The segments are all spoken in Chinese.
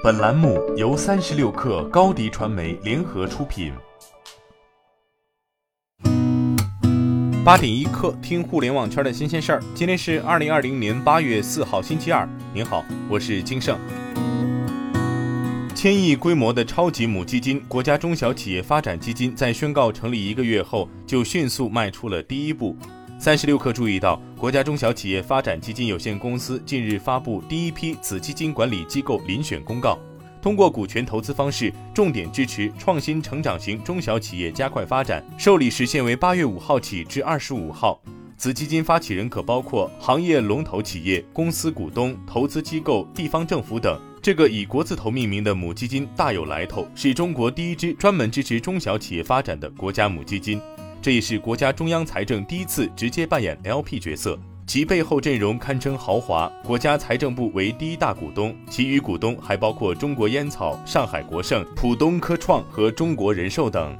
本栏目由三十六氪高低传媒联合出品。八点一刻，听互联网圈的新鲜事儿。今天是二零二零年八月四号，星期二。您好，我是金盛。千亿规模的超级母基金——国家中小企业发展基金，在宣告成立一个月后，就迅速迈出了第一步。三十六氪注意到，国家中小企业发展基金有限公司近日发布第一批子基金管理机构遴选公告，通过股权投资方式，重点支持创新成长型中小企业加快发展。受理时限为八月五号起至二十五号。子基金发起人可包括行业龙头企业、公司股东、投资机构、地方政府等。这个以国字头命名的母基金大有来头，是中国第一支专门支持中小企业发展的国家母基金。这也是国家中央财政第一次直接扮演 LP 角色，其背后阵容堪称豪华。国家财政部为第一大股东，其余股东还包括中国烟草、上海国盛、浦东科创和中国人寿等。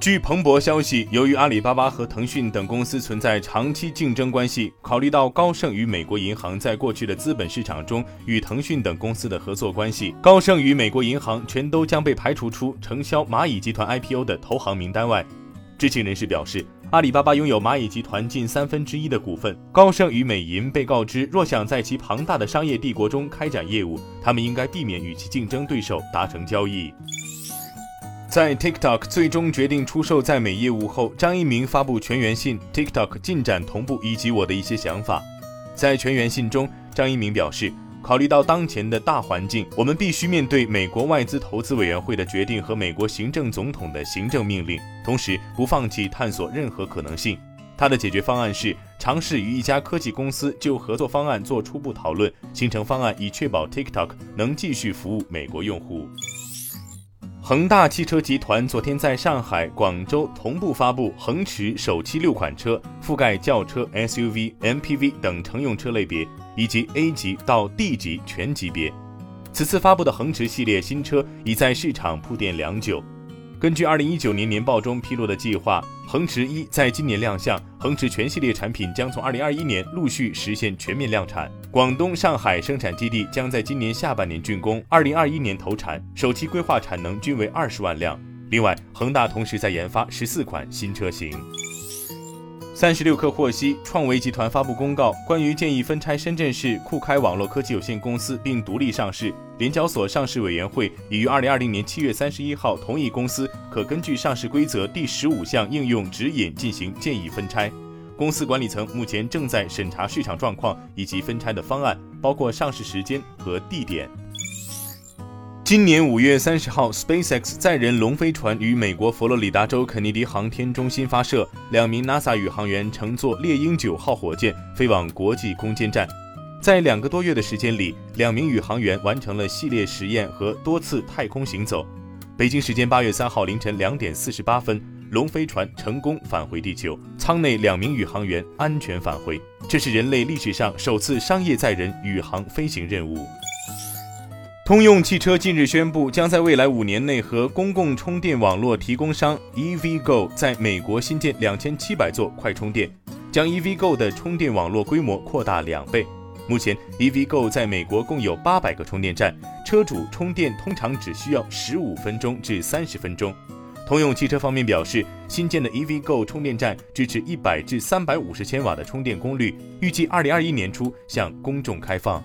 据彭博消息，由于阿里巴巴和腾讯等公司存在长期竞争关系，考虑到高盛与美国银行在过去的资本市场中与腾讯等公司的合作关系，高盛与美国银行全都将被排除出承销蚂蚁集团 IPO 的投行名单外。知情人士表示，阿里巴巴拥有蚂蚁集团近三分之一的股份。高盛与美银被告知，若想在其庞大的商业帝国中开展业务，他们应该避免与其竞争对手达成交易。在 TikTok 最终决定出售在美业务后，张一鸣发布全员信，TikTok 进展同步以及我的一些想法。在全员信中，张一鸣表示。考虑到当前的大环境，我们必须面对美国外资投资委员会的决定和美国行政总统的行政命令，同时不放弃探索任何可能性。他的解决方案是尝试与一家科技公司就合作方案做初步讨论，形成方案以确保 TikTok 能继续服务美国用户。恒大汽车集团昨天在上海、广州同步发布恒驰首期六款车，覆盖轿车、SUV、MPV 等乘用车类别，以及 A 级到 D 级全级别。此次发布的恒驰系列新车已在市场铺垫良久。根据二零一九年年报中披露的计划，恒驰一在今年亮相，恒驰全系列产品将从二零二一年陆续实现全面量产。广东、上海生产基地将在今年下半年竣工，二零二一年投产，首期规划产能均为二十万辆。另外，恒大同时在研发十四款新车型。三十六氪获悉，创维集团发布公告，关于建议分拆深圳市酷开网络科技有限公司并独立上市。联交所上市委员会已于二零二零年七月三十一号同意公司可根据上市规则第十五项应用指引进行建议分拆。公司管理层目前正在审查市场状况以及分拆的方案，包括上市时间和地点。今年五月三十号，SpaceX 载人龙飞船于美国佛罗里达州肯尼迪航天中心发射，两名 NASA 宇航员乘坐猎鹰九号火箭飞往国际空间站。在两个多月的时间里，两名宇航员完成了系列实验和多次太空行走。北京时间八月三号凌晨两点四十八分，龙飞船成功返回地球，舱内两名宇航员安全返回。这是人类历史上首次商业载人宇航飞行任务。通用汽车近日宣布，将在未来五年内和公共充电网络提供商 EVgo 在美国新建两千七百座快充电，将 EVgo 的充电网络规模扩大两倍。目前，EVgo 在美国共有八百个充电站，车主充电通常只需要十五分钟至三十分钟。通用汽车方面表示，新建的 EVgo 充电站支持一百至三百五十千瓦的充电功率，预计二零二一年初向公众开放。